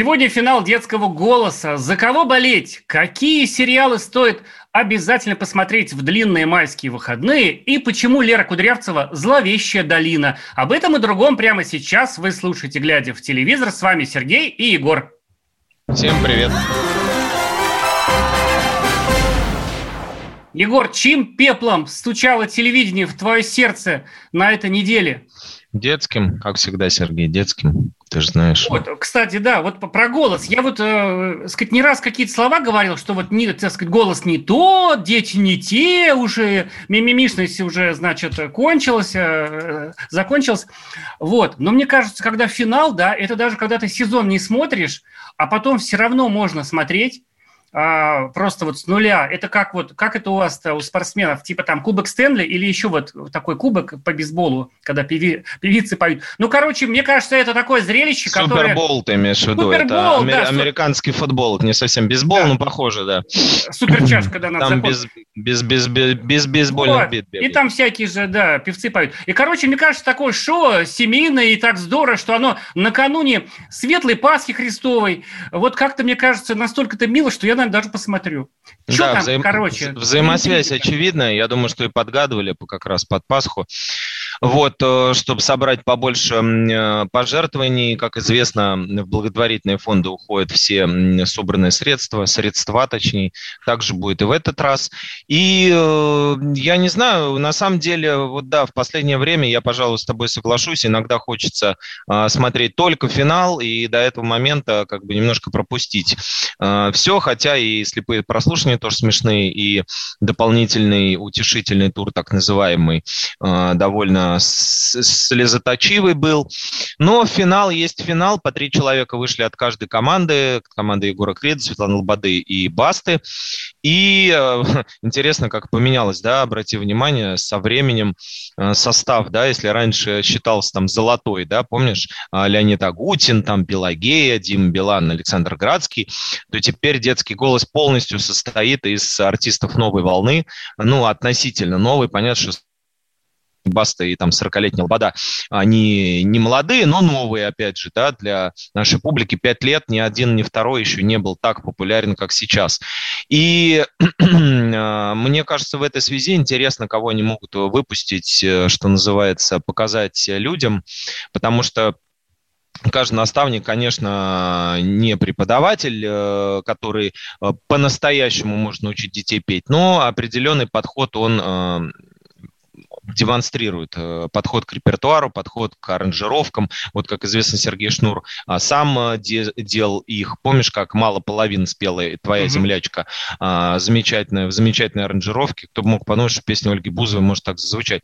Сегодня финал детского голоса. За кого болеть? Какие сериалы стоит обязательно посмотреть в длинные майские выходные? И почему Лера Кудрявцева «Зловещая долина»? Об этом и другом прямо сейчас вы слушаете, глядя в телевизор. С вами Сергей и Егор. Всем привет. Егор, чьим пеплом стучало телевидение в твое сердце на этой неделе? Детским, как всегда, Сергей, детским. Ты же знаешь. Вот, кстати, да, вот про голос. Я вот, э, сказать, не раз какие-то слова говорил, что вот, не, так сказать, голос не тот, дети не те, уже мимимишность уже, значит, кончилась, э, закончилась. Вот. Но мне кажется, когда финал, да, это даже когда ты сезон не смотришь, а потом все равно можно смотреть, а, просто вот с нуля. Это как вот, как это у вас у спортсменов, типа там кубок Стэнли или еще вот такой кубок по бейсболу, когда певи, певицы поют. Ну, короче, мне кажется, это такое зрелище, которое... Супербол ты имеешь в виду. Супербол, это аме- да, американский футбол. Это не совсем бейсбол, Да. но похоже, да. Суперчаш, когда надо Там без, без, без, без, без бейсбольных Вот. бит И там всякие же, да, певцы поют. И, короче, мне кажется, такое шоу семейное и так здорово, что оно накануне Светлой Пасхи Христовой, вот как-то, мне кажется, настолько-то мило, что я, наверное, даже посмотрю. Что Да, там, взаим- короче? вза- взаимосвязь очевидная. Я думаю, что и подгадывали по- как раз под Пасху. Вот, э, чтобы собрать побольше э, пожертвований, как известно, в благотворительные фонды уходят все собранные средства, средства точнее, также будет и в этот раз. И э, я не знаю, на самом деле, вот да, в последнее время я, пожалуй, с тобой соглашусь, иногда хочется смотреть только финал и до этого момента как бы немножко пропустить все, хотя и слепые прослушивания тоже смешные, и дополнительный утешительный тур, так называемый, э, довольно слезоточивый был. Но финал есть финал. По три человека вышли от каждой команды. Команда Егора Креда, Светланы Лободы и Басты. И э, интересно, как поменялось, да, обрати внимание, со временем э, состав, да, если раньше считался там золотой, да, помнишь, а, Леонид Агутин, там Пелагея, Дима Билан, Александр Градский, то теперь детский голос полностью состоит из артистов новой волны, ну, относительно новой, понятно, что Баста и там 40-летняя Лобода, они не молодые, но новые, опять же, да, для нашей публики. Пять лет ни один, ни второй еще не был так популярен, как сейчас. И э, мне кажется, в этой связи интересно, кого они могут выпустить, э, что называется, показать людям, потому что Каждый наставник, конечно, не преподаватель, э, который э, по-настоящему может научить детей петь, но определенный подход он демонстрирует э, подход к репертуару, подход к аранжировкам. Вот, как известно, Сергей Шнур а, сам э, де- делал их. Помнишь, как «Мало половин» спела «Твоя Мгм. землячка» а, замечательная, в замечательной аранжировке. Кто бы мог подумать, что песня Ольги Бузовой может так зазвучать.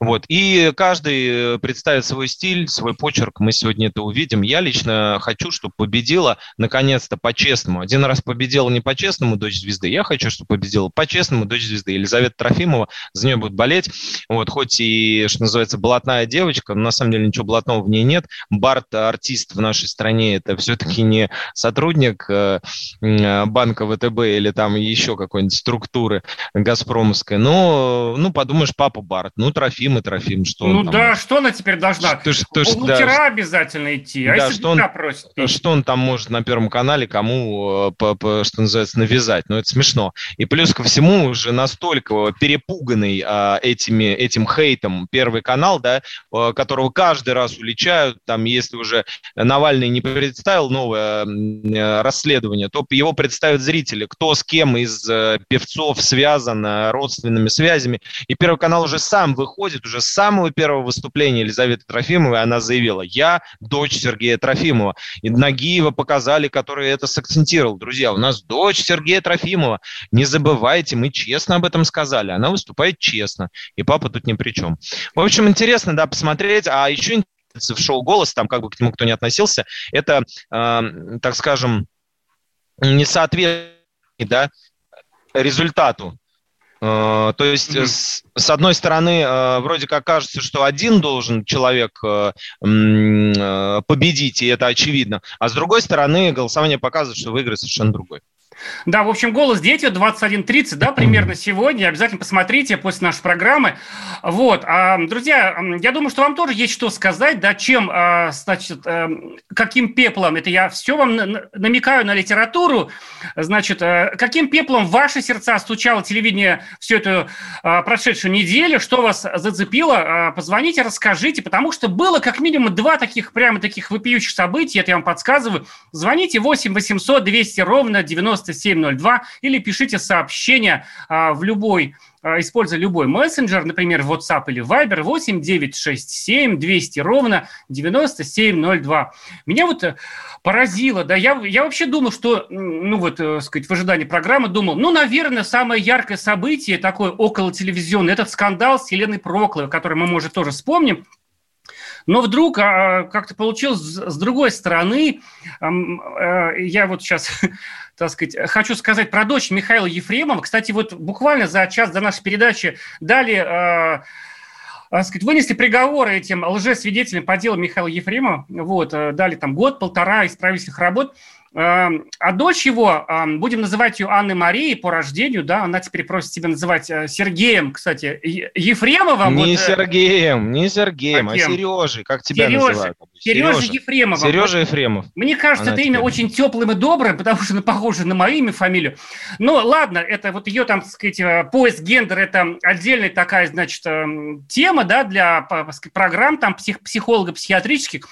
Вот. И каждый э, представит свой стиль, свой почерк. Мы сегодня это увидим. Я лично хочу, чтобы победила наконец-то по-честному. Один раз победила не по-честному дочь звезды. Я хочу, чтобы победила по-честному дочь звезды. Елизавета Трофимова. За нее будут болеть. Вот, хоть и, что называется, блатная девочка, но на самом деле ничего блатного в ней нет. Барт, артист в нашей стране, это все-таки не сотрудник э, м, банка ВТБ или там еще какой-нибудь структуры Газпромовской. Но, ну, подумаешь, папа Барт, ну, Трофим и Трофим, что Ну там да, что она теперь должна? Ж- ты ж- У да, лутера обязательно идти. А Да, если что он- просит петь? что он там может на Первом канале кому, э, по- по- что называется, навязать. Ну, это смешно. И плюс ко всему уже настолько перепуганный а, этими, этим хейтом Первый канал, да, э, которого каждый раз уличают, там, если уже Навальный не представил новое э, расследование, то его представят зрители, кто с кем из э, певцов связан, родственными связями. И Первый канал уже сам выходит, уже с самого первого выступления Елизаветы Трофимовой она заявила, я дочь Сергея Трофимова. И Нагиева показали, который это сакцентировал. Друзья, у нас дочь Сергея Трофимова. Не забывайте, мы честно об этом сказали. Она выступает честно. И папа тут ни при чем. В общем, интересно, да, посмотреть. А еще в шоу «Голос», там как бы к нему кто не относился, это, э, так скажем, не соответствует да, результату. Э, то есть, mm-hmm. с, с одной стороны, э, вроде как кажется, что один должен человек э, победить, и это очевидно, а с другой стороны, голосование показывает, что выиграет совершенно другой. Да, в общем, «Голос дети» 21.30, да, примерно сегодня. Обязательно посмотрите после нашей программы. Вот. А, друзья, я думаю, что вам тоже есть что сказать, да, чем, а, значит, э, каким пеплом, это я все вам намекаю на литературу, значит, э, каким пеплом в ваши сердца стучало телевидение всю эту а, прошедшую неделю, что вас зацепило, позвоните, расскажите, потому что было как минимум два таких, прямо таких вопиющих событий, это я вам подсказываю. Звоните 8 800 200 ровно 90 9702 или пишите сообщение а, в любой а, используя любой мессенджер, например, WhatsApp или Viber, 8 967 200 ровно 9702. Меня вот э, поразило, да, я, я вообще думал, что, ну вот, э, сказать, в ожидании программы думал, ну, наверное, самое яркое событие такое около телевизионное, этот скандал с Еленой Прокловой, который мы, может, тоже вспомним, но вдруг а, как-то получилось с другой стороны. А, я вот сейчас, так сказать, хочу сказать про дочь Михаила Ефремова. Кстати, вот буквально за час до нашей передачи дали а, сказать, вынесли приговоры этим лжесвидетелям по делу Михаила Ефремова. Вот, дали там год-полтора исправительных работ. Эм, а дочь его, эм, будем называть ее Анной Марией по рождению, да, она теперь просит себя называть э, Сергеем, кстати, Ефремовым. Не вот, э, Сергеем, не Сергеем, а, а Сережей, как тебя Сережа, называют? Сережа, Сережа Ефремов. Сережа Ефремов. Мне кажется, она это имя очень теплым и добрым, потому что оно похоже на мое имя, фамилию. Ну, ладно, это вот ее, там, так сказать, э, поиск гендера, это отдельная такая, значит, эм, тема, да, для программ там псих, психолого-психиатрических.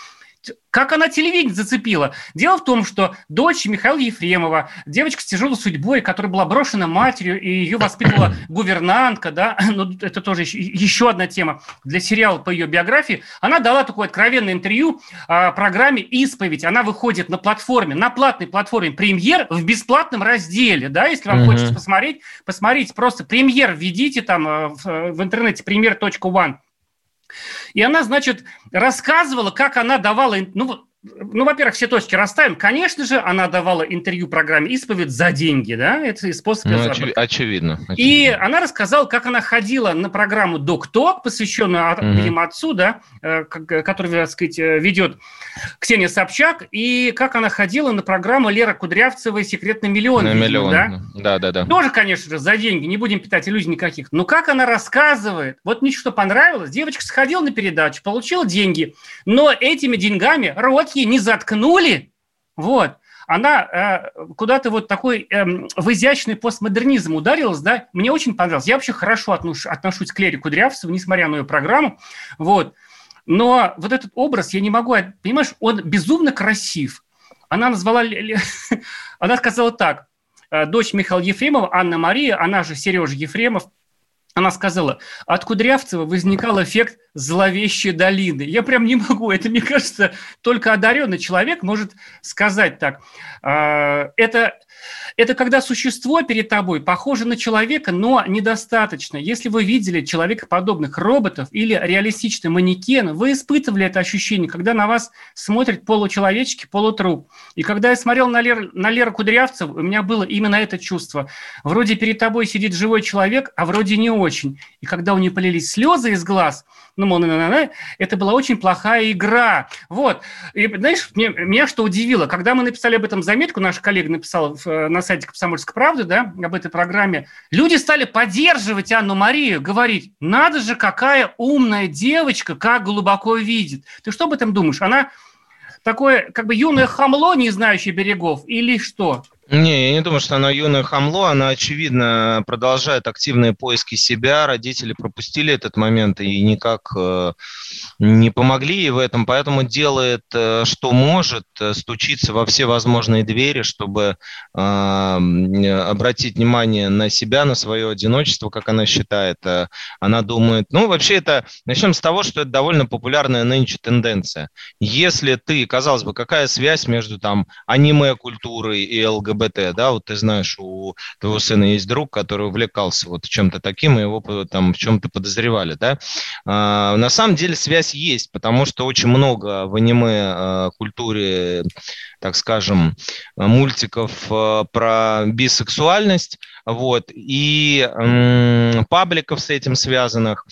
Как она телевидение зацепила? Дело в том, что дочь Михаила Ефремова, девочка с тяжелой судьбой, которая была брошена матерью, и ее воспитывала гувернантка, да, ну, это тоже еще одна тема для сериала по ее биографии, она дала такое откровенное интервью о программе «Исповедь». Она выходит на платформе, на платной платформе «Премьер» в бесплатном разделе, да, если вам угу. хочется посмотреть, посмотрите, просто «Премьер» введите там э, в, в интернете «Премьер.one», и она, значит, рассказывала, как она давала, ну, ну, во-первых, все точки расставим. Конечно же, она давала интервью программе «Исповедь» за деньги, да? Это способ... Ну, очевидно, очевидно. И она рассказала, как она ходила на программу «Док-ток», посвященную, угу. видимо, отцу, да, э, который, так сказать, э, ведет Ксения Собчак, и как она ходила на программу Лера Кудрявцева «Секретный миллион». На миллион, да? Да, да, да. Тоже, конечно же, за деньги, не будем питать иллюзий никаких. Но как она рассказывает, вот мне что понравилось, девочка сходила на передачу, получила деньги, но этими деньгами рот ей не заткнули, вот, она э, куда-то вот такой э, в изящный постмодернизм ударилась, да, мне очень понравилось. Я вообще хорошо отнош, отношусь к Лере Кудрявцеву, несмотря на ее программу, вот. Но вот этот образ я не могу, понимаешь, он безумно красив. Она назвала, она сказала так, «Э, дочь Михаила Ефремова, Анна Мария, она же Сережа Ефремов, она сказала, от Кудрявцева возникал эффект зловещей долины. Я прям не могу, это, мне кажется, только одаренный человек может сказать так. А, это это когда существо перед тобой похоже на человека, но недостаточно. Если вы видели человекоподобных роботов или реалистичный манекен, вы испытывали это ощущение, когда на вас смотрит получеловеческий полутруп. И когда я смотрел на, Лер, на Леру Кудрявцеву, у меня было именно это чувство. Вроде перед тобой сидит живой человек, а вроде не очень. И когда у нее полились слезы из глаз, ну, мол, это была очень плохая игра. Вот. И, знаешь, мне, меня что удивило, когда мы написали об этом заметку, наш коллега написал в, на сайте «Комсомольской правды», да, об этой программе, люди стали поддерживать Анну Марию, говорить, надо же, какая умная девочка, как глубоко видит. Ты что об этом думаешь? Она такое, как бы юное хамло, не знающее берегов, или что? Не, я не думаю, что она юная хамло, она, очевидно, продолжает активные поиски себя, родители пропустили этот момент и никак э, не помогли ей в этом, поэтому делает, э, что может, э, стучится во все возможные двери, чтобы обратить внимание на себя, на свое одиночество, как она считает. Она думает, ну, вообще это, начнем с того, что это довольно популярная нынче тенденция. Если ты, казалось бы, какая связь между там аниме-культурой и ЛГБТ, ЛГБТ, да, вот ты знаешь, у твоего сына есть друг, который увлекался вот чем-то таким, и его там в чем-то подозревали, да. А, на самом деле связь есть, потому что очень много в аниме-культуре, так скажем, мультиков про бисексуальность, вот, и м, пабликов с этим связанных.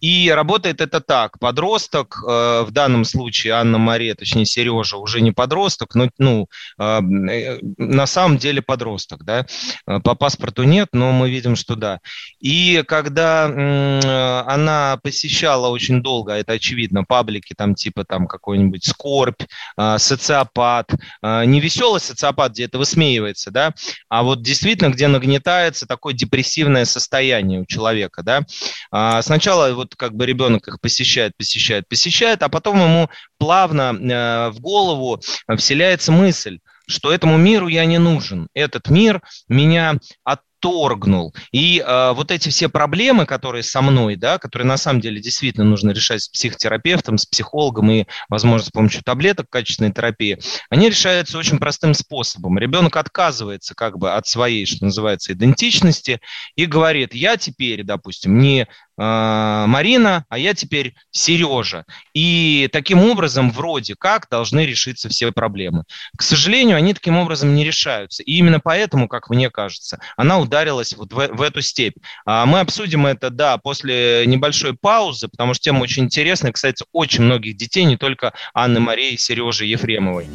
И работает это так. Подросток, э, в данном случае Анна Мария, точнее Сережа, уже не подросток, но ну, э, э, на самом деле подросток. Да? Э, по паспорту нет, но мы видим, что да. И когда э, она посещала очень долго, это очевидно, паблики там типа там какой-нибудь скорбь, э, социопат, э, не веселый социопат, где это высмеивается, да, а вот действительно, где нагнетается такое депрессивное состояние у человека, да. А, сначала вот как бы ребенок их посещает, посещает, посещает, а потом ему плавно э, в голову вселяется мысль, что этому миру я не нужен. Этот мир меня от отторгнул. И э, вот эти все проблемы, которые со мной, да, которые на самом деле действительно нужно решать с психотерапевтом, с психологом и, возможно, с помощью таблеток качественной терапии, они решаются очень простым способом. Ребенок отказывается как бы от своей, что называется, идентичности и говорит, я теперь, допустим, не а, Марина, а я теперь Сережа. И таким образом вроде как должны решиться все проблемы. К сожалению, они таким образом не решаются. И именно поэтому, как мне кажется, она ударилась вот в, в эту степь. А мы обсудим это, да, после небольшой паузы, потому что тема очень интересная. Кстати, очень многих детей, не только Анны Марии и Сережи Ефремовой.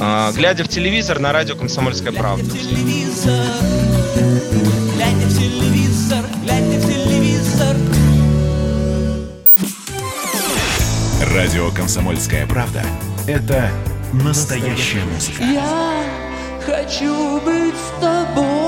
А, глядя в телевизор на радио «Комсомольская правда». Глядя в телевизор, глядя в телевизор, Радио «Комсомольская правда» — это настоящая музыка. Я хочу быть с тобой.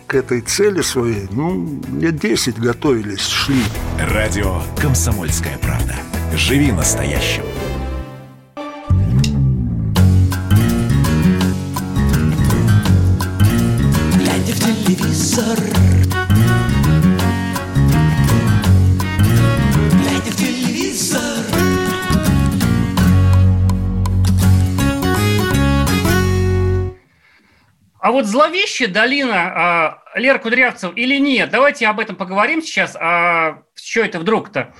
к этой цели своей, ну, лет 10 готовились, шли. Радио «Комсомольская правда». Живи настоящим. А вот зловещая долина а, Лера Кудрявцев или нет? Давайте об этом поговорим сейчас. А, что это вдруг-то?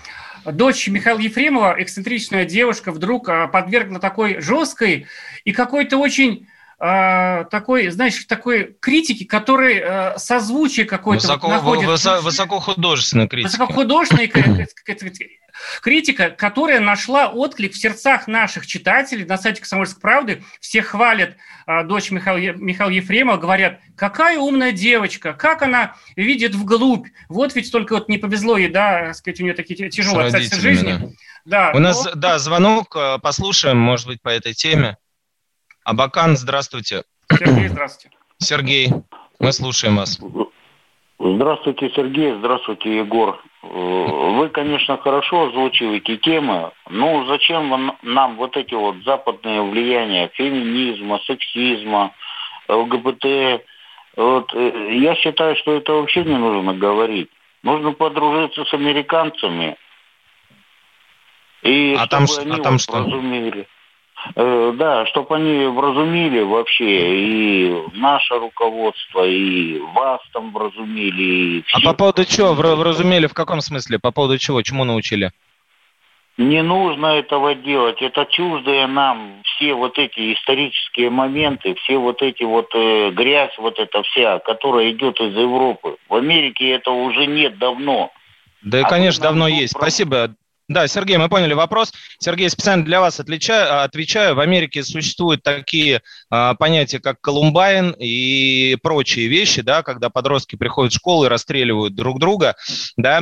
Дочь Михаила Ефремова, эксцентричная девушка, вдруг а, подвергла такой жесткой и какой-то очень а, такой, знаешь, такой критики, который а, созвучие какое-то Высоко, находит. высо- высокохудожественная критика. Высокохудожественная критика, которая нашла отклик в сердцах наших читателей на сайте «Комсомольской правды». Все хвалят а, дочь Михаила, Михаила Ефремова, говорят, какая умная девочка, как она видит вглубь. Вот ведь только вот не повезло ей, да, сказать, у нее такие тяжелые обстоятельства жизни. Да, У нас, но- да, звонок, э, послушаем, может быть, по этой теме. Абакан, здравствуйте. Сергей, здравствуйте. Сергей, мы слушаем вас. Здравствуйте, Сергей. Здравствуйте, Егор. Вы, конечно, хорошо озвучиваете темы, но зачем вам- нам вот эти вот западные влияния феминизма, сексизма, ЛГБТ? Вот, э, я считаю, что это вообще не нужно говорить. Нужно подружиться с американцами. И А там чтобы а они там вот что? вразумели. Э, Да, чтобы они вразумили вообще и наше руководство, и вас там вразумили. И А всех. по поводу чего? Вразумели в каком смысле? По поводу чего? Чему научили? Не нужно этого делать. Это чуждые нам все вот эти исторические моменты, все вот эти вот э, грязь, вот эта вся, которая идет из Европы. В Америке этого уже нет давно. Да, А конечно, давно есть. про- Спасибо. Да, Сергей, мы поняли вопрос. Сергей, специально для вас отличаю, отвечаю. В Америке существуют такие а, понятия, как Колумбайн и прочие вещи, да, когда подростки приходят в школу и расстреливают друг друга. Да.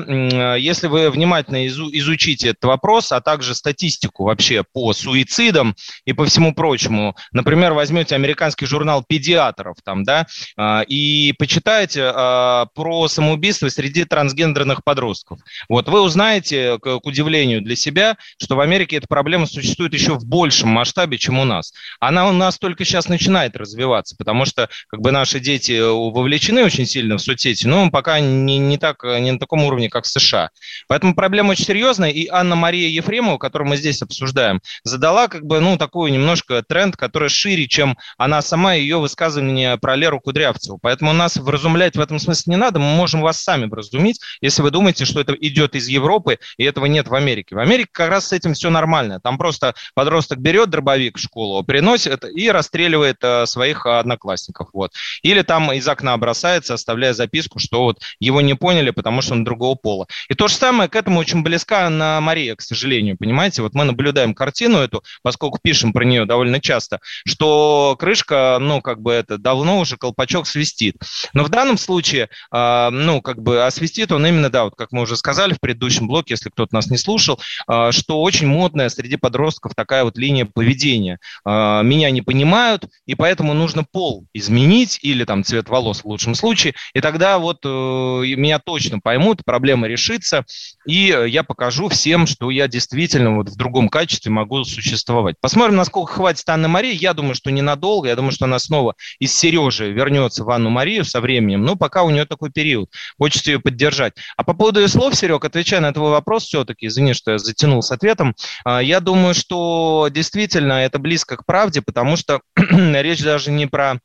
Если вы внимательно изу, изучите этот вопрос, а также статистику вообще по суицидам и по всему прочему, например, возьмете американский журнал педиатров там, да, а, и почитаете а, про самоубийство среди трансгендерных подростков. Вот вы узнаете, к удивлению удивлению для себя, что в Америке эта проблема существует еще в большем масштабе, чем у нас. Она у нас только сейчас начинает развиваться, потому что как бы наши дети э, вовлечены очень сильно в соцсети, но пока не, не, так, не на таком уровне, как в США. Поэтому проблема очень серьезная, и Анна-Мария Ефремова, которую мы здесь обсуждаем, задала как бы, ну, такой немножко тренд, который шире, чем она сама, ее высказывание про Леру Кудрявцеву. Поэтому нас вразумлять в этом смысле не надо, мы можем вас сами вразумить, если вы думаете, что это идет из Европы, и этого нет в Америке. Америке. В Америке как раз с этим все нормально. Там просто подросток берет дробовик в школу, приносит и расстреливает э, своих одноклассников. Вот. Или там из окна бросается, оставляя записку, что вот его не поняли, потому что он другого пола. И то же самое к этому очень близка на Мария, к сожалению, понимаете? Вот мы наблюдаем картину эту, поскольку пишем про нее довольно часто, что крышка, ну, как бы это, давно уже колпачок свистит. Но в данном случае, э, ну, как бы, а свистит он именно, да, вот как мы уже сказали в предыдущем блоке, если кто-то нас не слушал, слушал, а, что очень модная среди подростков такая вот линия поведения. А, меня не понимают, и поэтому нужно пол изменить или там цвет волос в лучшем случае, и тогда вот э, меня точно поймут, проблема решится, и я покажу всем, что я действительно вот в другом качестве могу существовать. Посмотрим, насколько хватит Анны Марии. Я думаю, что ненадолго. Я думаю, что она снова из Сережи вернется в Анну Марию со временем. Но пока у нее такой период. Хочется ее поддержать. А по поводу ее слов, Серег, отвечая на твой вопрос все-таки, извини, что я затянул с ответом. А, я думаю, что действительно это близко к правде, потому что речь даже не про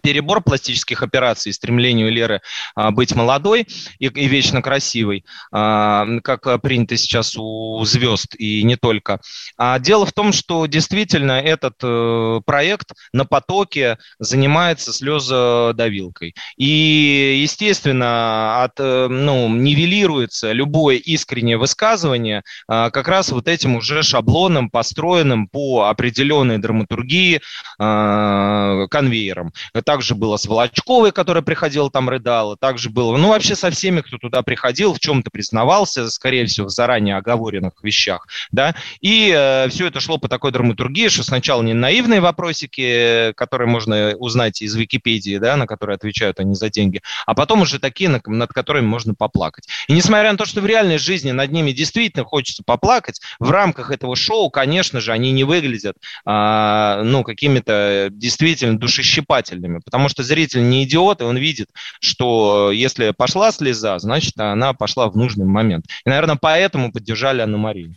перебор пластических операций, стремлению Леры а, быть молодой и, и вечно красивой, а, как принято сейчас у звезд и не только. А дело в том, что действительно этот э, проект на потоке занимается слезодавилкой. И, естественно, от, э, ну, нивелируется любое искреннее высказывание а, как раз вот этим уже шаблоном, построенным по определенной драматургии конвейером также было с Волочковой, которая приходила там рыдала, также было, ну, вообще со всеми, кто туда приходил, в чем-то признавался, скорее всего, в заранее оговоренных вещах, да, и э, все это шло по такой драматургии, что сначала не наивные вопросики, которые можно узнать из Википедии, да, на которые отвечают они за деньги, а потом уже такие, над, над которыми можно поплакать. И несмотря на то, что в реальной жизни над ними действительно хочется поплакать, в рамках этого шоу, конечно же, они не выглядят, а, ну, какими-то действительно душещипательными, фильме, потому что зритель не идиот, и он видит, что если пошла слеза, значит, она пошла в нужный момент. И, наверное, поэтому поддержали Анну Марию.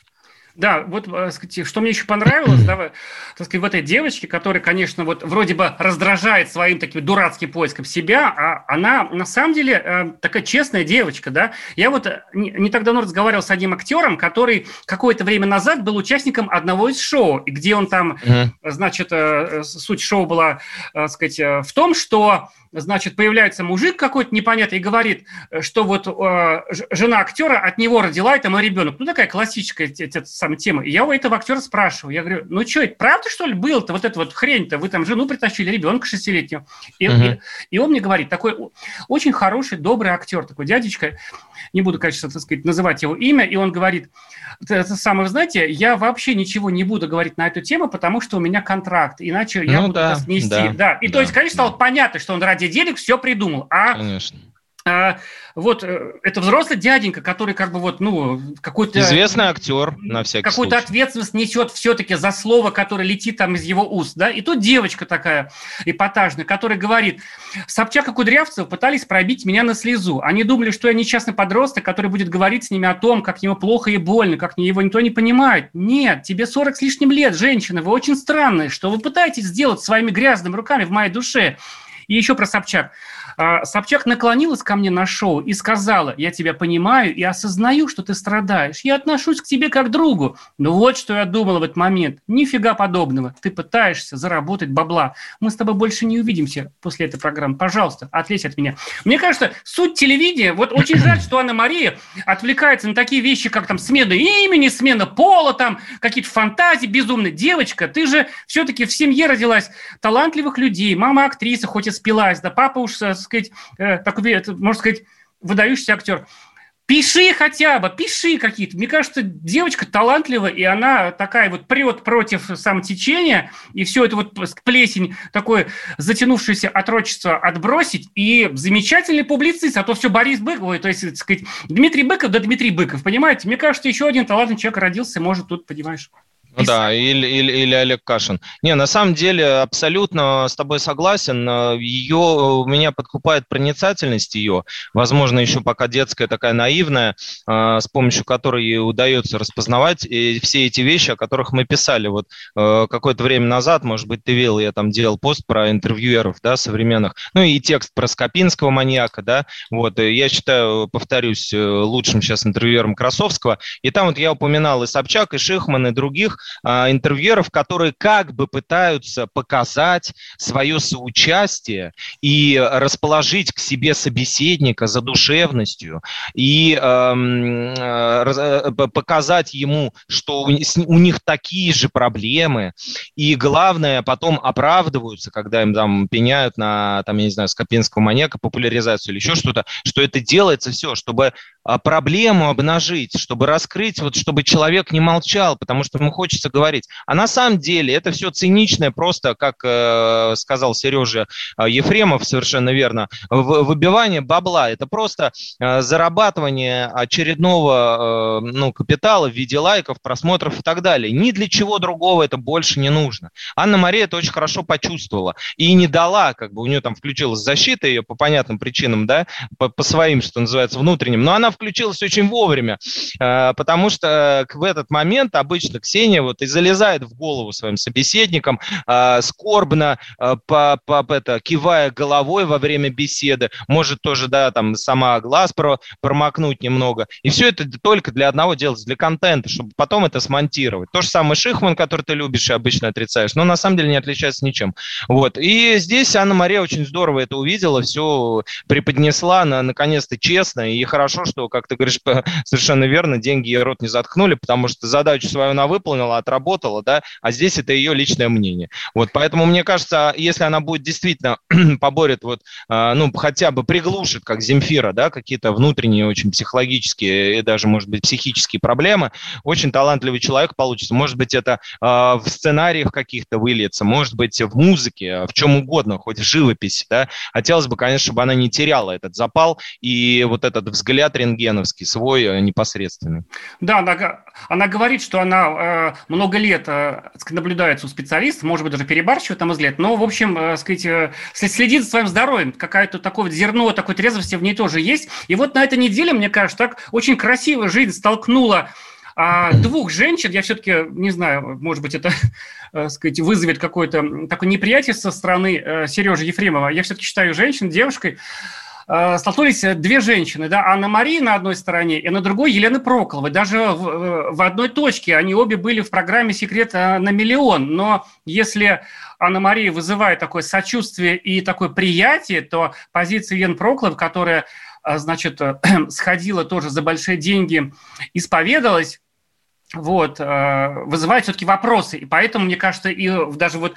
Да, вот, э, что мне еще понравилось, да, так сказать, в этой девочке, которая, конечно, вот вроде бы раздражает своим таким дурацким поиском себя, а она на самом деле э, такая честная девочка, да. Я вот э, не, не так давно разговаривал с одним актером, который какое-то время назад был участником одного из шоу, где он там, mm-hmm. значит, суть шоу была, так сказать, в том, что значит, появляется мужик какой-то непонятный и говорит, что вот э, жена актера от него родила, это мой ребенок. Ну, такая классическая эта самая тема. И я у этого актера спрашиваю, я говорю, ну что, это правда, что ли, было-то вот это вот хрень-то? Вы там жену притащили, ребенка шестилетнего. И, uh-huh. и, и он мне говорит, такой очень хороший, добрый актер, такой дядечка, не буду, конечно, так сказать, называть его имя, и он говорит, это самое, вы знаете, я вообще ничего не буду говорить на эту тему, потому что у меня контракт, иначе ну, я буду да, нести. Да, да. И да, то есть, конечно, да. стало понятно, что он ради денег все придумал. А Конечно. А, вот э, это взрослый дяденька, который как бы вот, ну, какой-то... Известный актер, на всякий Какую-то ответственность несет все-таки за слово, которое летит там из его уст, да, и тут девочка такая эпатажная, которая говорит, Собчак и Кудрявцев пытались пробить меня на слезу. Они думали, что я несчастный подросток, который будет говорить с ними о том, как ему плохо и больно, как его никто не понимает. Нет, тебе 40 с лишним лет, женщина, вы очень странные, что вы пытаетесь сделать своими грязными руками в моей душе. И еще про Собчак. А, Собчак наклонилась ко мне на шоу и сказала, я тебя понимаю и осознаю, что ты страдаешь. Я отношусь к тебе как к другу. Но вот что я думала в этот момент. Нифига подобного. Ты пытаешься заработать бабла. Мы с тобой больше не увидимся после этой программы. Пожалуйста, отлезь от меня. Мне кажется, суть телевидения, вот очень жаль, что Анна-Мария отвлекается на такие вещи, как там смена имени, смена пола, там какие-то фантазии безумные. Девочка, ты же все-таки в семье родилась талантливых людей. Мама актриса, хоть и спилась, да папа уж, сказать, э, такой, это, можно сказать, выдающийся актер. Пиши хотя бы, пиши какие-то. Мне кажется, девочка талантливая, и она такая вот прет против самотечения, и все это вот плесень, такое затянувшееся отрочество отбросить, и замечательный публицист, а то все Борис Быков, то есть, так сказать, Дмитрий Быков, да Дмитрий Быков, понимаете? Мне кажется, еще один талантливый человек родился, может тут, понимаешь, ну да, или, или, или Олег Кашин. Не, на самом деле абсолютно с тобой согласен. Ее, меня подкупает проницательность ее, возможно, еще пока детская такая наивная, а, с помощью которой ей удается распознавать все эти вещи, о которых мы писали. Вот э, какое-то время назад, может быть, ты видел, я там делал пост про интервьюеров, да, современных, ну и текст про Скопинского маньяка, да, вот, я считаю, повторюсь, э, лучшим сейчас интервьюером Красовского, и там вот я упоминал и Собчак, и Шихман, и других, а, интервьюеров, которые как бы пытаются показать свое соучастие и расположить к себе собеседника за душевностью и эм, э, показать ему, что у, у них такие же проблемы, и главное, потом оправдываются, когда им там пеняют на, там, я не знаю, Скопинского маньяка, популяризацию или еще что-то, что это делается все, чтобы проблему обнажить, чтобы раскрыть, вот, чтобы человек не молчал, потому что ему хочется говорить. А на самом деле это все циничное, просто, как э, сказал Сережа э, Ефремов совершенно верно, выбивание бабла. Это просто э, зарабатывание очередного э, ну, капитала в виде лайков, просмотров и так далее. Ни для чего другого это больше не нужно. Анна-Мария это очень хорошо почувствовала и не дала, как бы у нее там включилась защита ее по понятным причинам, да, по, по своим, что называется, внутренним, но она включилась очень вовремя, э, потому что в этот момент обычно Ксения вот и залезает в голову своим собеседникам, э, скорбно э, по, по, это, кивая головой во время беседы, может тоже, да, там сама глаз про, промокнуть немного. И все это только для одного делать, для контента, чтобы потом это смонтировать. То же самое Шихман, который ты любишь и обычно отрицаешь, но на самом деле не отличается ничем. Вот. И здесь Анна-Мария очень здорово это увидела, все преподнесла на, наконец-то честно, и хорошо, что как ты говоришь, совершенно верно, деньги ей рот не заткнули, потому что задачу свою она выполнила, отработала, да, а здесь это ее личное мнение. Вот, поэтому мне кажется, если она будет действительно поборет вот, а, ну, хотя бы приглушит, как Земфира, да, какие-то внутренние очень психологические и даже, может быть, психические проблемы, очень талантливый человек получится. Может быть, это э, в сценариях каких-то выльется, может быть, в музыке, в чем угодно, хоть в живописи, да. Хотелось бы, конечно, чтобы она не теряла этот запал и вот этот взгляд рентгеновский, свой э, непосредственный. Да, она, она говорит, что она э, много лет э, наблюдается у специалистов, может быть, даже перебарщивает, на мой взгляд, но, в общем, э, сказать, э, следит за своим здоровьем, какое-то такое зерно такой трезвости в ней тоже есть. И вот на этой неделе, мне кажется, так очень красиво жизнь столкнула а двух женщин, я все-таки не знаю, может быть, это, э, сказать, вызовет какое-то такое неприятие со стороны э, Сережи Ефремова. Я все-таки считаю женщин девушкой, столкнулись две женщины, да, Анна Мария на одной стороне и на другой Елена Проколова. Даже в, э, в одной точке они обе были в программе «Секрет э, на миллион». Но если Анна Мария вызывает такое сочувствие и такое приятие, то позиция Елены Проколовой, которая, значит, сходила тоже за большие деньги, исповедалась, вот, вызывает все-таки вопросы. И поэтому, мне кажется, и даже вот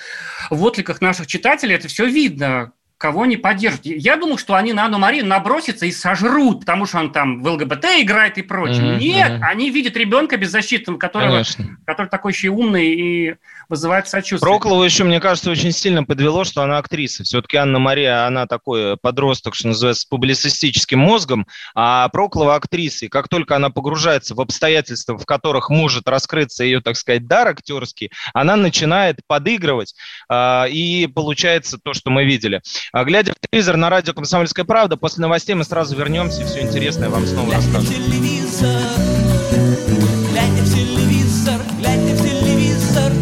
в откликах наших читателей это все видно, кого не поддержат. Я думал, что они на Анну Марию набросятся и сожрут, потому что он там в ЛГБТ играет и прочее. Mm-hmm. Нет, они видят ребенка беззащитного, которого, который такой еще умный и вызывает сочувствие. Проклову еще, мне кажется, очень сильно подвело, что она актриса. Все-таки Анна Мария, она такой подросток, что называется, с публицистическим мозгом, а Проклова актриса. И как только она погружается в обстоятельства, в которых может раскрыться ее, так сказать, дар актерский, она начинает подыгрывать, а, и получается то, что мы видели. А, глядя в телевизор на радио «Комсомольская правда», после новостей мы сразу вернемся и все интересное вам снова расскажем. глядя в телевизор, глядя в телевизор.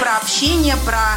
Про общение, про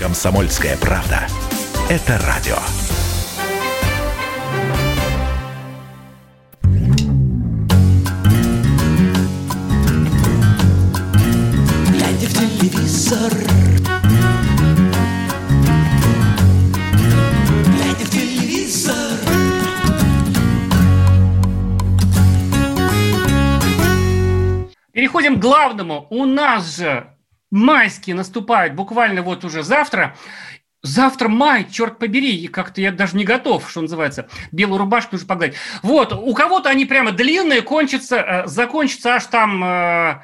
Комсомольская правда. Это радио. Глядя в телевизор Глядя в телевизор Переходим к главному. У нас же майские наступают буквально вот уже завтра. Завтра май, черт побери, и как-то я даже не готов, что называется, белую рубашку нужно погладить. Вот, у кого-то они прямо длинные, кончатся, э, закончатся аж там, э,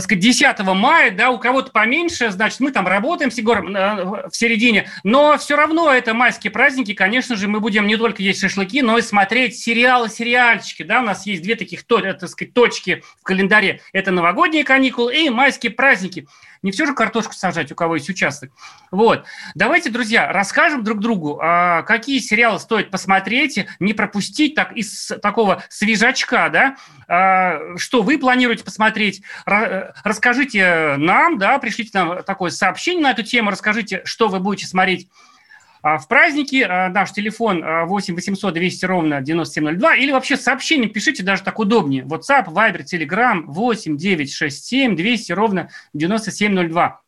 сказать, 10 мая, да, у кого-то поменьше, значит, мы там работаем с Егором э, в середине, но все равно это майские праздники, конечно же, мы будем не только есть шашлыки, но и смотреть сериалы, сериальчики, да, у нас есть две таких, э, так сказать, точки в календаре, это новогодние каникулы и майские праздники. Не все же картошку сажать, у кого есть участок. Вот. Давайте, друзья, расскажем друг другу, а, какие сериалы стоит посмотреть, не пропустить так из такого свежачка, да, А, что вы планируете посмотреть. Э, Расскажите нам, да, пришлите нам такое сообщение на эту тему, расскажите, что вы будете смотреть в праздники. А, Наш телефон а, 8 800 200 ровно 9702. Или вообще сообщение пишите, даже так удобнее. WhatsApp, Viber, Telegram 8 967 200 ровно 9702.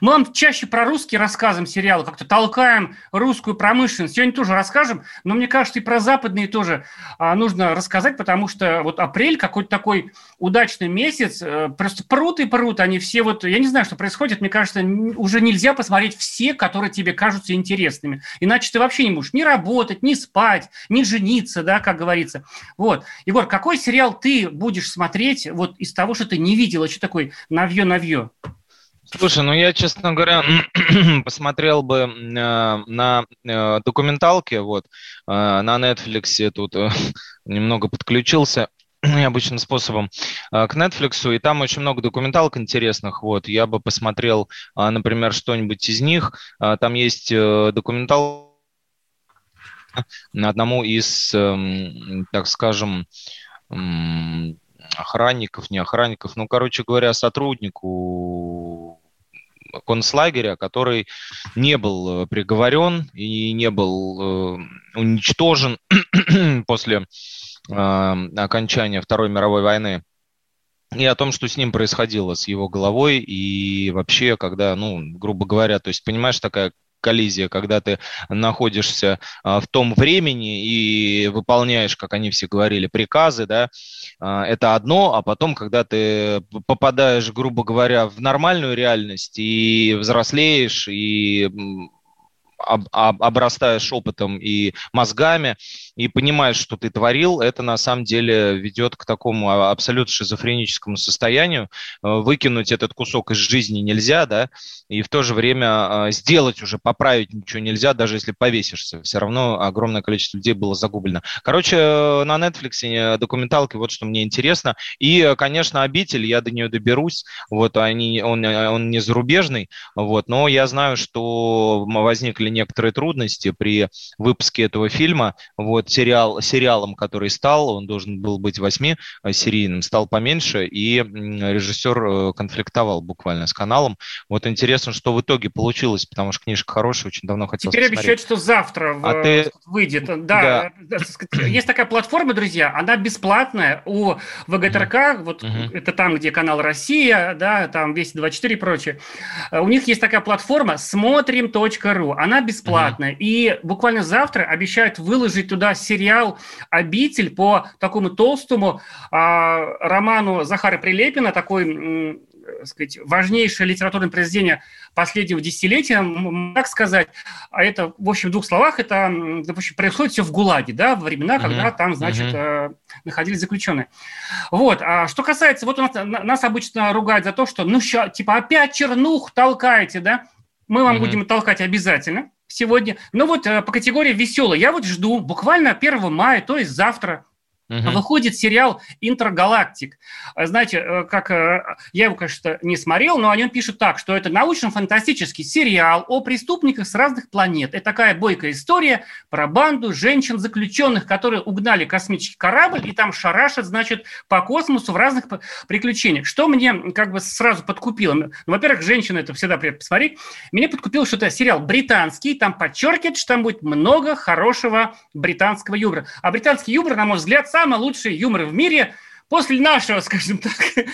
Мы вам чаще про русские рассказываем сериалы, как-то толкаем русскую промышленность. Сегодня тоже расскажем, но мне кажется, и про западные тоже а, нужно рассказать, потому что вот апрель какой-то такой удачный месяц, э, просто прут и прут, они все вот, я не знаю, что происходит, мне кажется, уже нельзя посмотреть все, которые тебе кажутся интересными. Иначе ты вообще не можешь ни работать, ни спать, ни жениться, да, как говорится. Вот. Егор, какой сериал ты будешь смотреть вот из того, что ты не видел, что такой навье-навье? Слушай, ну я, честно говоря, посмотрел бы э, на э, документалки, вот, э, на Netflix тут э, немного подключился необычным способом э, к Netflix, и там очень много документалок интересных, вот, я бы посмотрел, э, например, что-нибудь из них, Э, там есть документалка на одному из, эм, так скажем, охранников, не охранников, ну, короче говоря, сотруднику концлагеря, который не был э, приговорен и не был э, уничтожен после э, окончания Второй мировой войны. И о том, что с ним происходило, с его головой, и вообще, когда, ну, грубо говоря, то есть, понимаешь, такая коллизия, когда ты находишься а, в том времени и выполняешь, как они все говорили, приказы, да, а, это одно, а потом, когда ты попадаешь, грубо говоря, в нормальную реальность и взрослеешь, и об- об- обрастаешь опытом и мозгами, и понимаешь, что ты творил, это на самом деле ведет к такому а, абсолютно шизофреническому состоянию. Э, Выкинуть этот кусок из жизни нельзя, да, и в то же время а, сделать уже, поправить ничего нельзя, даже если повесишься. Все равно огромное количество людей было загублено. Короче, э, на Netflix э, документалки, вот что мне интересно. И, конечно, «Обитель», я до нее доберусь. Вот, они, он, он не зарубежный, вот, но я знаю, что возникли некоторые трудности при выпуске этого фильма. Вот, сериал, сериалом, который стал, он должен был быть восьми-серийным, стал поменьше, и режиссер э, конфликтовал буквально с каналом. Вот интересно, что в итоге получилось, потому что книжка хорошая, очень давно хотел Теперь посмотреть. обещают, что завтра в- А ты- выйдет. Да, э, сказать, есть такая платформа, друзья, она бесплатная у ВГТРК, вот Мгм. это там, где канал Россия, да, там Вести 24 и прочее. Э, У них есть такая платформа смотрим.ру, она бесплатная, и буквально завтра обещают выложить туда сериал «Обитель» по такому толстому а, роману Захара Прилепина, такой э, сказать, важнейшее литературное произведение последнего десятилетия, так сказать. А это, в общем, в двух словах, это, допустим, происходит все в ГУЛАГе, да, во времена, Мгм. когда там, значит, э, находились заключенные. Вот. А что касается, вот у нас, на- нас обычно ругают за то, что, ну, ща, типа, опять чернух толкаете, да? Мы вам mm-hmm. будем толкать обязательно сегодня. Ну вот э, по категории веселый. Я вот жду буквально 1 мая, то есть завтра, Угу. Выходит сериал «Интергалактик». А, знаете, э, как э, я его, конечно, не смотрел, но о нем пишут так, что это научно-фантастический сериал о преступниках с разных планет. Это такая бойкая история про банду женщин-заключенных, которые угнали космический корабль и там шарашат, значит, по космосу в разных приключениях. Что мне как бы сразу подкупило? Ну, во-первых, женщины это всегда приятно посмотреть. Меня подкупило, что это сериал британский, там подчеркивает, что там будет много хорошего британского юмора. А британский юмор, на мой взгляд, самый лучший юмор в мире после нашего, скажем так,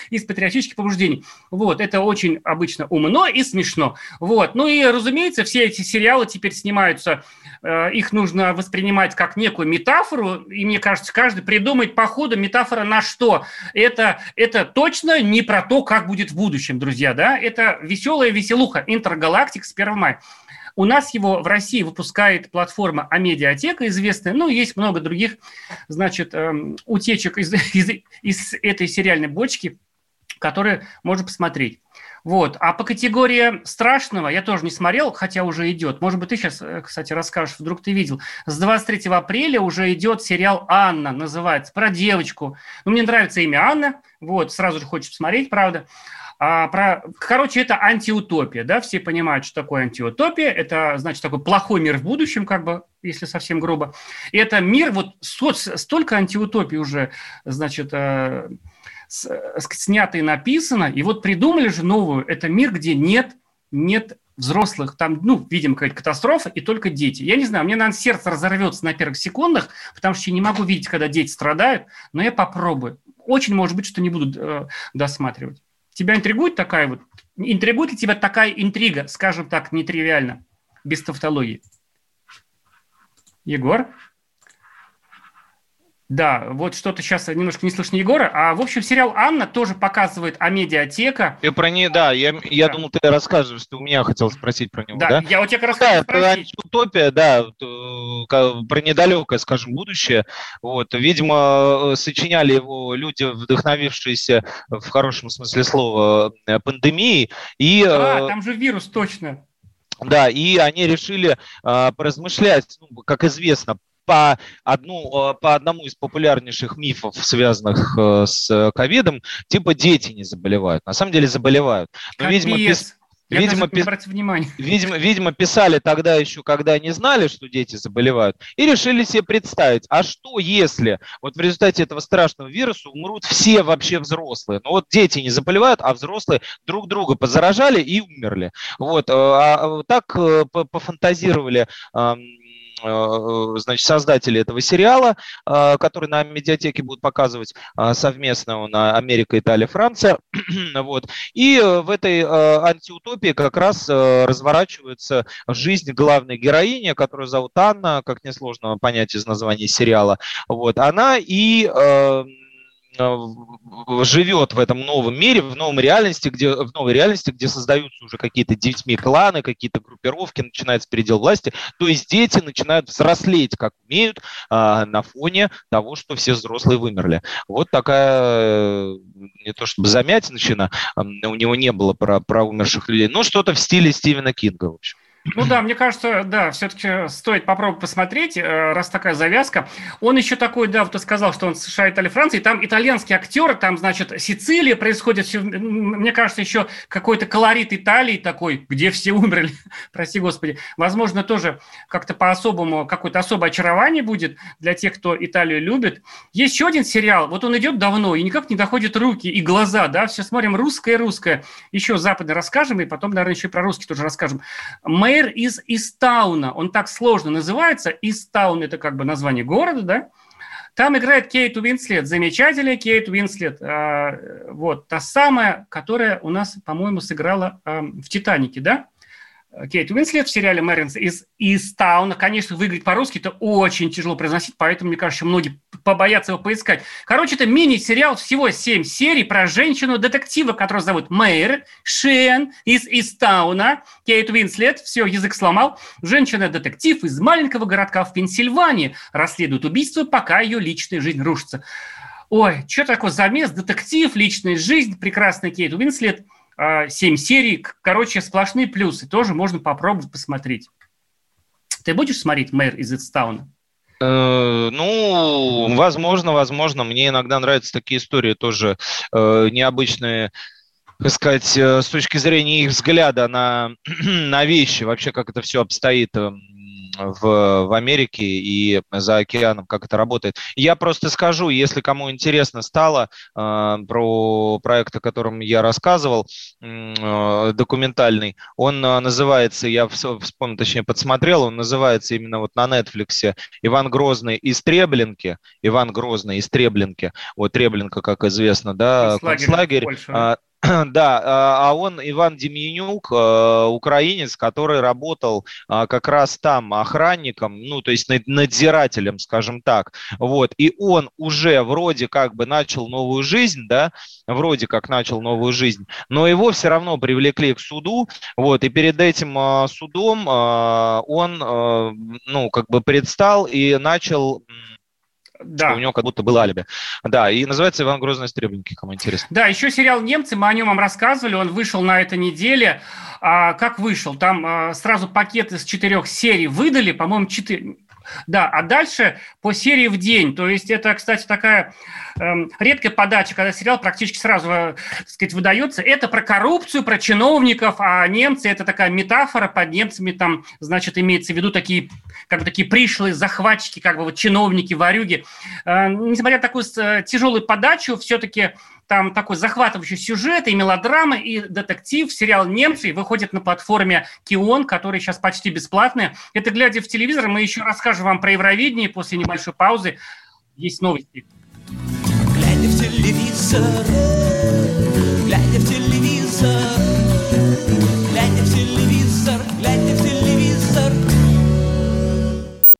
из патриотических побуждений. Вот, это очень обычно умно и смешно. Вот, ну и, разумеется, все эти сериалы теперь снимаются, э, их нужно воспринимать как некую метафору, и мне кажется, каждый придумает по ходу метафора на что. Это, это точно не про то, как будет в будущем, друзья, да, это веселая веселуха, интергалактик с 1 мая. У нас его в России выпускает платформа Амедиатека известная, ну, есть много других, значит, эм, утечек из, из, из этой сериальной бочки, которые можно посмотреть. Вот. А по категории страшного я тоже не смотрел, хотя уже идет. Может быть, ты сейчас, э, кстати, расскажешь, вдруг ты видел. С 23 апреля уже идет сериал «Анна», называется, про девочку. Ну, мне нравится имя Анна, вот, сразу же хочешь посмотреть, правда. А, про, короче, это антиутопия, да, все понимают, что такое антиутопия. Это, значит, такой плохой мир в будущем, как бы, если совсем грубо. И это мир, вот столько антиутопий уже, значит, э, с, снято и написано, и вот придумали же новую. Это мир, где нет, нет взрослых, там, ну, видим, какая-то катастрофа, и только дети. Я не знаю, мне, наверное, сердце разорвется на первых секундах, потому что я не могу видеть, когда дети страдают, но я попробую. Очень может быть, что не буду э, досматривать. Тебя интригует такая вот, интригует ли тебя такая интрига, скажем так, нетривиально, без тавтологии? Егор? Да, вот что-то сейчас немножко не слышно Егора. А, в общем, сериал «Анна» тоже показывает а медиатека. И про нее, да, я, я да. думал, ты рассказываешь, ты у меня хотел спросить про него, да? Да, я у тебя раз хотел спросить. Утопия, да, э, про недалекое, скажем, будущее. Вот, видимо, э, сочиняли его люди, вдохновившиеся, в хорошем смысле слова, э, пандемией. И, а, там же вирус, точно. Да, и они решили э, поразмышлять, ну, как известно, по, одну, э, по одному из популярнейших мифов, связанных э, с ковидом, типа дети не заболевают. На самом деле заболевают. Но, видимо, пис... Я видимо, пис... видимо, видимо, писали тогда еще, когда не знали, что дети заболевают, и решили себе представить, а что если вот в результате этого страшного вируса умрут все вообще взрослые? Ну вот дети не заболевают, а взрослые друг друга позаражали и умерли. Вот, э, а, а так пофантазировали Э, значит, создатели этого сериала, э, который на медиатеке будут показывать э, совместно на Америка, Италия, Франция. вот. И в этой антиутопии как раз разворачивается жизнь главной героини, которую зовут Анна, как несложно понять из названия сериала. Вот. Она и Э, живет в этом новом мире, в новом реальности, где, в новой реальности, где создаются уже какие-то детьми кланы, какие-то группировки, начинается передел власти. То есть дети начинают взрослеть, как умеют, а, на фоне того, что все взрослые вымерли. Вот такая, э, не то чтобы замятинщина, у него не было про, про умерших людей, но что-то в стиле Стивена Кинга, в общем. Ну да, мне кажется, да, все-таки стоит попробовать посмотреть, э, раз такая завязка. Он еще такой, да, вот ты сказал, что он США, Италия, Франция, и там итальянский актер, там, значит, Сицилия происходит, все, мне кажется, еще какой-то колорит Италии такой, где все умерли, прости господи. Возможно, тоже как-то по-особому, какое-то особое очарование будет для тех, кто Италию любит. Есть еще один сериал, вот он идет давно, и никак не доходят руки и глаза, да, все смотрим русское-русское. Еще западное расскажем, и потом, наверное, еще про русский тоже расскажем. Мы Мэр из Истауна, он так сложно называется, Истаун – это как бы название города, да? Там играет Кейт Уинслет, замечательная Кейт Уинслет, э, вот, та самая, которая у нас, по-моему, сыграла э, в «Титанике», да? Кейт Уинслет в сериале Мэринс из, из. Конечно, выиграть по-русски это очень тяжело произносить, поэтому, мне кажется, многие побоятся его поискать. Короче, это мини-сериал, всего 7 серий про женщину-детектива, которую зовут Мэйр Шен из Истауна. Кейт Уинслет, все, язык сломал. Женщина-детектив из маленького городка в Пенсильвании расследует убийство, пока ее личная жизнь рушится. Ой, что такое замес, детектив, личная жизнь, прекрасная Кейт Уинслет – 7 серий. Короче, сплошные плюсы. Тоже можно попробовать посмотреть. Ты будешь смотреть «Мэр из Итстауна»? Э, ну, возможно, возможно. Мне иногда нравятся такие истории тоже э, необычные, сказать, э, с точки зрения их взгляда на, на вещи, вообще как это все обстоит эм, в, в Америке и за океаном, как это работает. Я просто скажу, если кому интересно стало э, про проект, о котором я рассказывал, э, документальный, он э, называется, я вспомнил, точнее подсмотрел, он называется именно вот на Netflix «Иван Грозный из Треблинки». Иван Грозный из Треблинки. Вот Треблинка, как известно, да, концлагерь. концлагерь Да, а, а он Иван Демьянюк, э, украинец, который работал а, как раз там охранником, ну, то есть надзирателем, скажем так. Вот, и он уже вроде как бы начал новую жизнь, да, вроде как начал новую жизнь, но его все равно привлекли к суду, вот, и перед этим а, судом он, э, ну, как бы предстал и начал да. у него как будто было алиби. Да, и называется «Иван Грозный Стребники», кому интересно. Да, еще сериал «Немцы», мы о нем вам рассказывали, он вышел на этой неделе. А, как вышел? Там а, сразу пакет из четырех серий выдали, по-моему, четыре, да, а дальше по серии в день. То есть это, кстати, такая эм, редкая подача, когда сериал практически сразу, э, так сказать, выдается. Это про коррупцию, про чиновников, а немцы – это такая метафора. Под немцами там, значит, имеется в виду такие, как бы такие пришлые захватчики, как бы вот чиновники, варюги. Э, несмотря на такую э, тяжелую подачу, все-таки там такой захватывающий сюжет, и мелодрама, и детектив. Сериал «Немцы» выходит на платформе Кион, который сейчас почти бесплатный. Это глядя в телевизор, мы еще расскажем вам про Евровидение после небольшой паузы. Есть новости. Глядя в телевизор, глядя в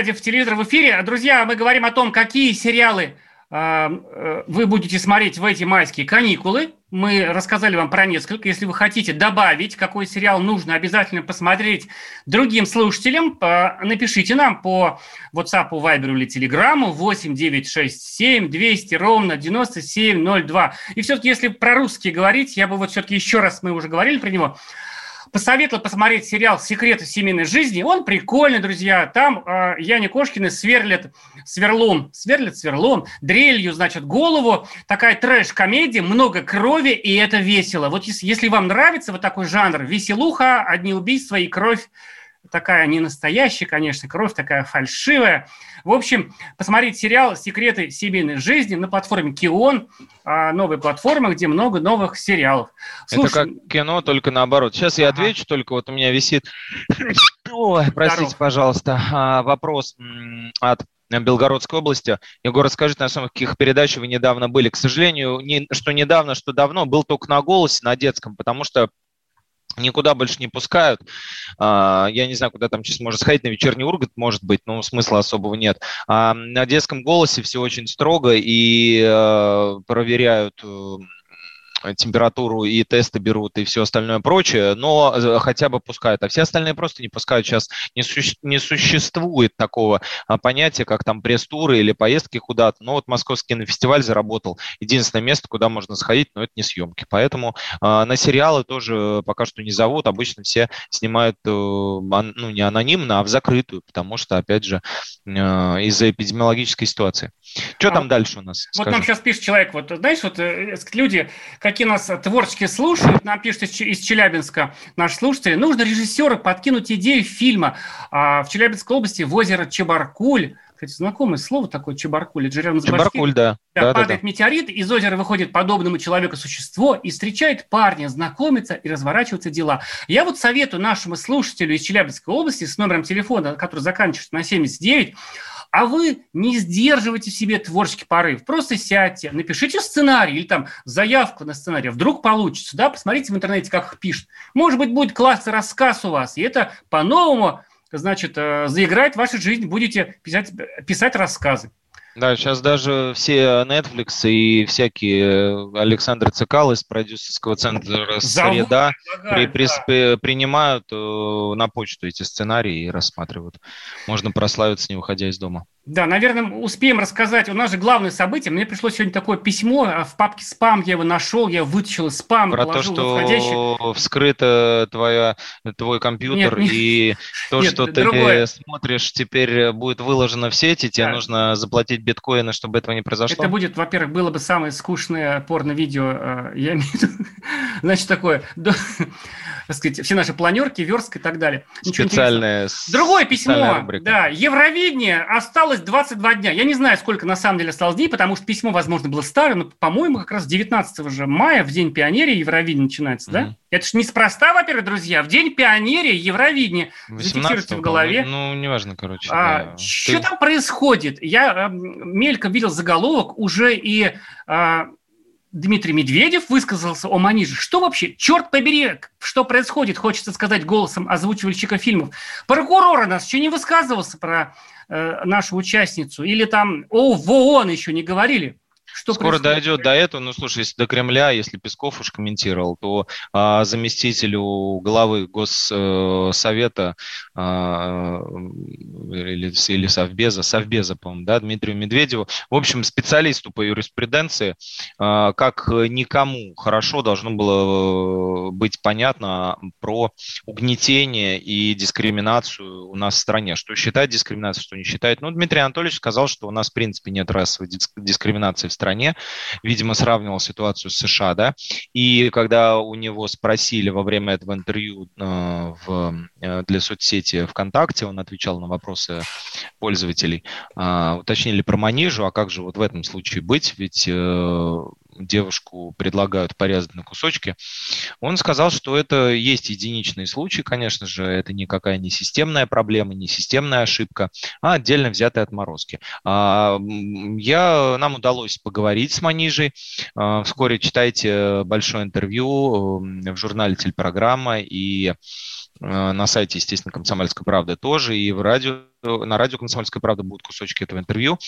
Глядя в телевизор в эфире. Друзья, мы говорим о том, какие сериалы а, э, вы будете смотреть в эти майские каникулы. Мы рассказали вам про несколько. Если вы хотите добавить, какой сериал нужно обязательно посмотреть другим слушателям, напишите нам по WhatsApp, Viber или Telegram 8 9 6 7 200 ровно 9702. И все-таки, если про русский говорить, я бы вот все-таки еще раз, мы уже говорили про него, посоветовал посмотреть сериал «Секреты семейной жизни». Он прикольный, друзья. Там э, Яне Кошкина сверлит сверлом, сверлит сверлом, дрелью, значит, голову. Такая трэш-комедия, много крови, и это весело. Вот если вам нравится вот такой жанр, веселуха, одни убийства и кровь, такая не настоящая, конечно, кровь такая фальшивая. В общем, посмотрите сериал «Секреты семейной жизни» на платформе Кион, а, новой платформы, где много новых сериалов. Слушай, Это как кино, только наоборот. Сейчас я отвечу, только вот у меня висит... Ой, простите, Здоров. пожалуйста, а, вопрос от Белгородской области. Егор, расскажите, на самом каких передачах вы недавно были. К сожалению, не, что недавно, что давно, был только на голосе, на детском, потому что никуда больше не пускают. А, я не знаю, куда там сейчас можно сходить, на вечерний Ургант, может быть, но смысла особого нет. А на детском голосе все очень строго и э, проверяют э, температуру и тесты берут и все остальное прочее, но э, хотя бы пускают. А все остальные просто не пускают. Сейчас не, суще- не существует такого а, понятия, как там пресс-туры или поездки куда-то. Но вот Московский кинофестиваль заработал. Единственное место, куда можно сходить, но это не съемки. Поэтому э, на сериалы тоже пока что не зовут. Обычно все снимают э, ну, не анонимно, а в закрытую, потому что, опять же, э, из-за эпидемиологической ситуации. Что А, там дальше у нас? Вот Скажи. нам сейчас пишет человек, вот знаешь, вот э, люди, какие нас творчески слушают, нам пишет из, из Челябинска наши слушатели, нужно режиссеру подкинуть идею фильма А, в Челябинской области в озеро Чебаркуль. Кстати, знакомое слово такое Чебаркуль, это же рядом с Чебаркуль, да. Да, Да, да, падает метеорит, из озера выходит подобному человеку существо и встречает парня, знакомится и разворачиваются дела. Я вот советую нашему слушателю из Челябинской области с номером телефона, который заканчивается на 79, а вы не сдерживайте в себе творческий порыв. Просто сядьте, напишите сценарий или там заявку на сценарий. Вдруг получится, да? Посмотрите в интернете, как их пишут. Может быть, будет классный рассказ у вас, и это по-новому, значит, э, заиграет в вашу жизнь, будете писать, писать рассказы. Да, сейчас даже все Netflix и всякие Александр Цикал из продюсерского центра «Среда» при- да. при- принимают э, на почту эти сценарии и рассматривают. Можно прославиться, не выходя из дома. Да, наверное, успеем рассказать. У нас же главное событие. Мне пришло сегодня такое письмо а в папке спам. Я его нашел, я вытащил из спама, Про то, входящий. что вскрыто твоя, твой компьютер, Нет, нет. и то, Нет, что ты другое. смотришь, теперь будет выложено в сети, тебе Да. нужно заплатить биткоины, чтобы этого не произошло. Это будет, во-первых, было бы самое скучное порно-видео, э, я имею в виду, значит, такое, да, так сказать, все наши планерки, верстка и так далее. Ничего. Специальное, Другое письмо, рубрика. да, Евровидение осталось 22 дня. Я не знаю, сколько на самом деле осталось дней, потому что письмо, возможно, было старое, но, по-моему, как раз 19 же мая, в День пионерии, Евровидение начинается, да? Мгм. Это ж неспроста, во-первых, друзья, в День пионерии Евровидение. 18-го, Зафиксируйте в голове. Ну, неважно, короче. А, да. что Ты- там происходит? Я эм, мельком видел заголовок, уже и а, Дмитрий Медведев высказался о Маниже. Что вообще? Черт побери, что происходит, хочется сказать голосом озвучивальщика фильмов. Прокурор у нас еще не высказывался про э, нашу участницу. Или там о, в ООН еще не говорили. Что Скоро происходит? дойдет до этого. Ну, слушай, если до Кремля, если Песков уж комментировал, то а, заместителю главы Госсовета а, или, или Совбеза, Совбеза, по-моему, да, Дмитрию Медведеву, в общем, специалисту по юриспруденции, а, как никому хорошо должно было э, быть понятно про угнетение и дискриминацию у нас в стране. Что считает дискриминацией, что не считает. Ну, Дмитрий Анатольевич сказал, что у нас, в принципе, нет расовой диск- дискриминации в стране. Видимо, сравнивал ситуацию с США, да. И когда у него спросили во время этого интервью э, в, э, для соцсети ВКонтакте, он отвечал на вопросы пользователей, э, уточнили про манежу, а как же вот в этом случае быть, ведь э, девушку предлагают порезать на кусочки. Он сказал, что это есть единичные случаи, конечно же, это никакая не системная проблема, не системная ошибка, а отдельно взятые отморозки. А, Я, нам удалось поговорить с Манижей. А, Вскоре читайте большое интервью в журнале «Телепрограмма» и э, на сайте, естественно, «Комсомольской правды» тоже, и в радио, на радио «Комсомольская правда» будут кусочки этого интервью,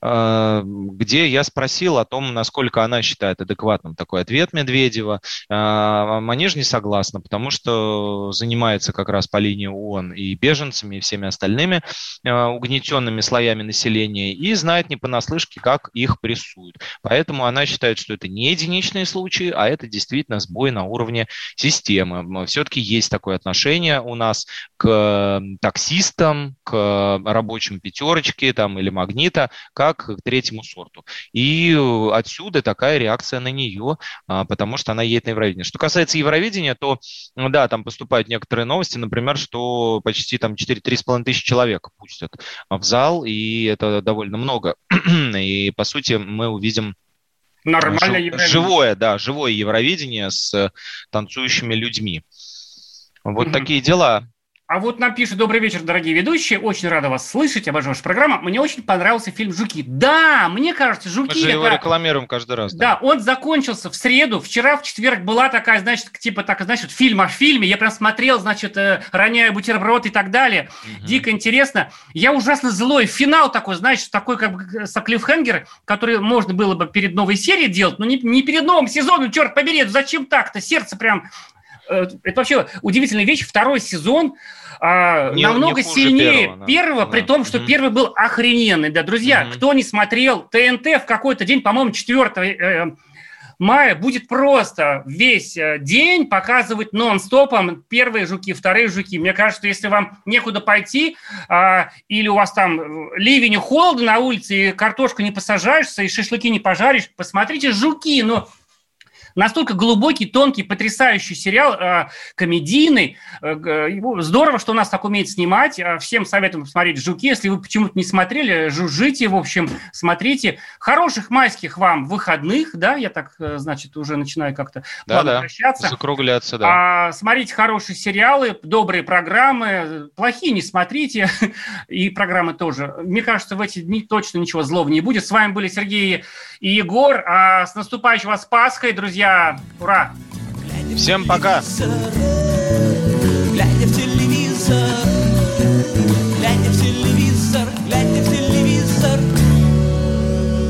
э, где я спросил о том, насколько она считает адекватным такой ответ Медведева. А, Манеж не согласна, потому что занимается как раз по линии ООН и беженцами, и всеми остальными э, угнетенными слоями населения, и знает не понаслышке, как их прессуют. Поэтому она считает, что это не единичные случаи, а это действительно сбой на уровне системы. Все-таки есть такое отношение у нас к э, таксистам, к рабочим пятерочки там, или магнита, как к третьему сорту. И э, отсюда такая реакция на нее, а, потому что она едет на Евровидение. Что касается Евровидения, то да, там поступают некоторые новости, например, что почти там 4-3,5 тысячи человек пустят в зал, и это довольно много. И, по сути, мы увидим Нормально жив- Евровидение. живое, да, живое Евровидение с э, танцующими людьми. Вот Мгм. такие дела. А вот нам пишет «Добрый вечер, дорогие ведущие. Очень рада вас слышать. Обожаю вашу программу. Мне очень понравился фильм «Жуки». Да, мне кажется, «Жуки» Мы же его это- рекламируем каждый раз. Да, он закончился в среду. Вчера в четверг была такая, значит, типа так, значит, фильм о фильме. Я прям смотрел, значит, э, роняя бутерброд и так далее. Дико интересно. Я ужасно злой. Финал такой, знаешь, такой как бы с клиффхенгер, который можно было бы перед новой серией делать, но не, не перед новым сезоном, черт побери, зачем так-то? Сердце прям... э, Это вообще удивительная вещь. Второй сезон а, Не- намного не сильнее первого, да. первого, при Да. том, что Мгм. первый был охрененный. Да, друзья, кто не смотрел ТНТ в какой-то день, по-моему, 4 э, мая будет просто весь э, день показывать нон-стопом первые жуки, вторые жуки. Мне кажется, если вам некуда пойти, а, или у вас там э, ливень и холодно на улице, и картошку не посажаешься, и шашлыки не пожаришь, посмотрите «Жуки». Ну, Настолько глубокий, тонкий, потрясающий сериал, э, комедийный. Э, здорово, что у нас так умеет снимать. Э, Всем советую посмотреть «Жуки». Если вы почему-то не смотрели, жужжите, в общем, смотрите. Хороших майских вам выходных, да, я так, э, значит, уже начинаю как-то Да, да. прощаться. Закругляться, да. А, смотрите хорошие сериалы, добрые программы, плохие не смотрите, и программы тоже. Мне кажется, в эти дни точно ничего злого не будет. С вами были Сергей и Егор. А с наступающей вас Пасхой, друзья! Ура! Всем пока! Глядя в телевизор